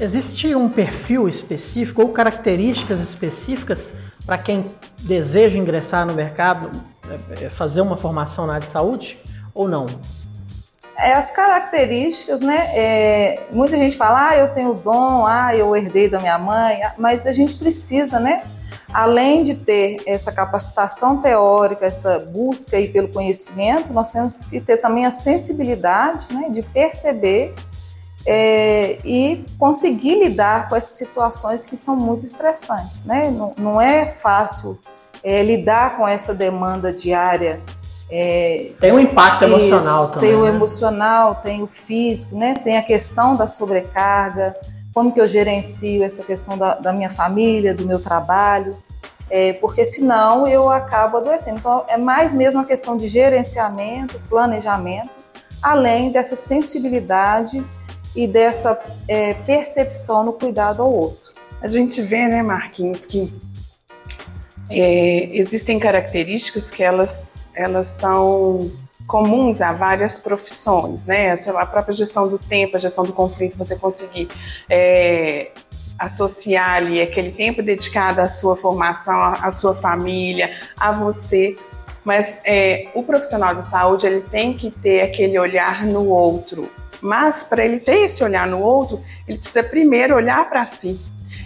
Existe um perfil específico ou características específicas para quem deseja ingressar no mercado, é, é, fazer uma formação na área de saúde ou não? É, as características, né? É, muita gente fala, ah, eu tenho dom, ah, eu herdei da minha mãe, mas a gente precisa, né? Além de ter essa capacitação teórica, essa busca aí pelo conhecimento, nós temos que ter também a sensibilidade né, de perceber é, e conseguir lidar com essas situações que são muito estressantes. Né? Não, não é fácil é, lidar com essa demanda diária. É, tem um impacto isso, emocional também. Tem o né? emocional, tem o físico, né? tem a questão da sobrecarga como que eu gerencio essa questão da, da minha família, do meu trabalho, é, porque senão eu acabo adoecendo. Então, é mais mesmo uma questão de gerenciamento, planejamento, além dessa sensibilidade e dessa é, percepção no cuidado ao outro. A gente vê, né, Marquinhos, que é, existem características que elas, elas são comuns a várias profissões, né? A própria gestão do tempo, a gestão do conflito, você conseguir é, associar ali aquele tempo dedicado à sua formação, à sua família, a você. Mas é, o profissional de saúde ele tem que ter aquele olhar no outro. Mas para ele ter esse olhar no outro, ele precisa primeiro olhar para si.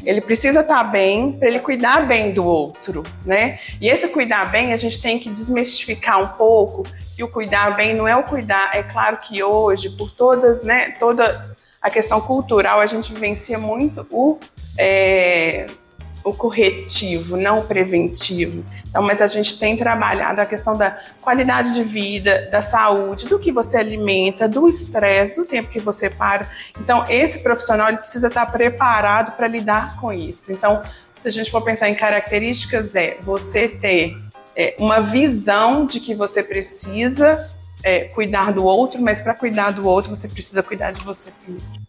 Ele precisa estar tá bem para ele cuidar bem do outro, né? E esse cuidar bem a gente tem que desmistificar um pouco que o cuidar bem não é o cuidar. É claro que hoje, por todas, né, toda a questão cultural, a gente vivencia muito o é, o corretivo, não o preventivo. Então, mas a gente tem trabalhado a questão da qualidade de vida, da saúde, do que você alimenta, do estresse, do tempo que você para. Então, esse profissional ele precisa estar preparado para lidar com isso. Então, se a gente for pensar em características, é você ter é, uma visão de que você precisa é, cuidar do outro, mas para cuidar do outro você precisa cuidar de você primeiro.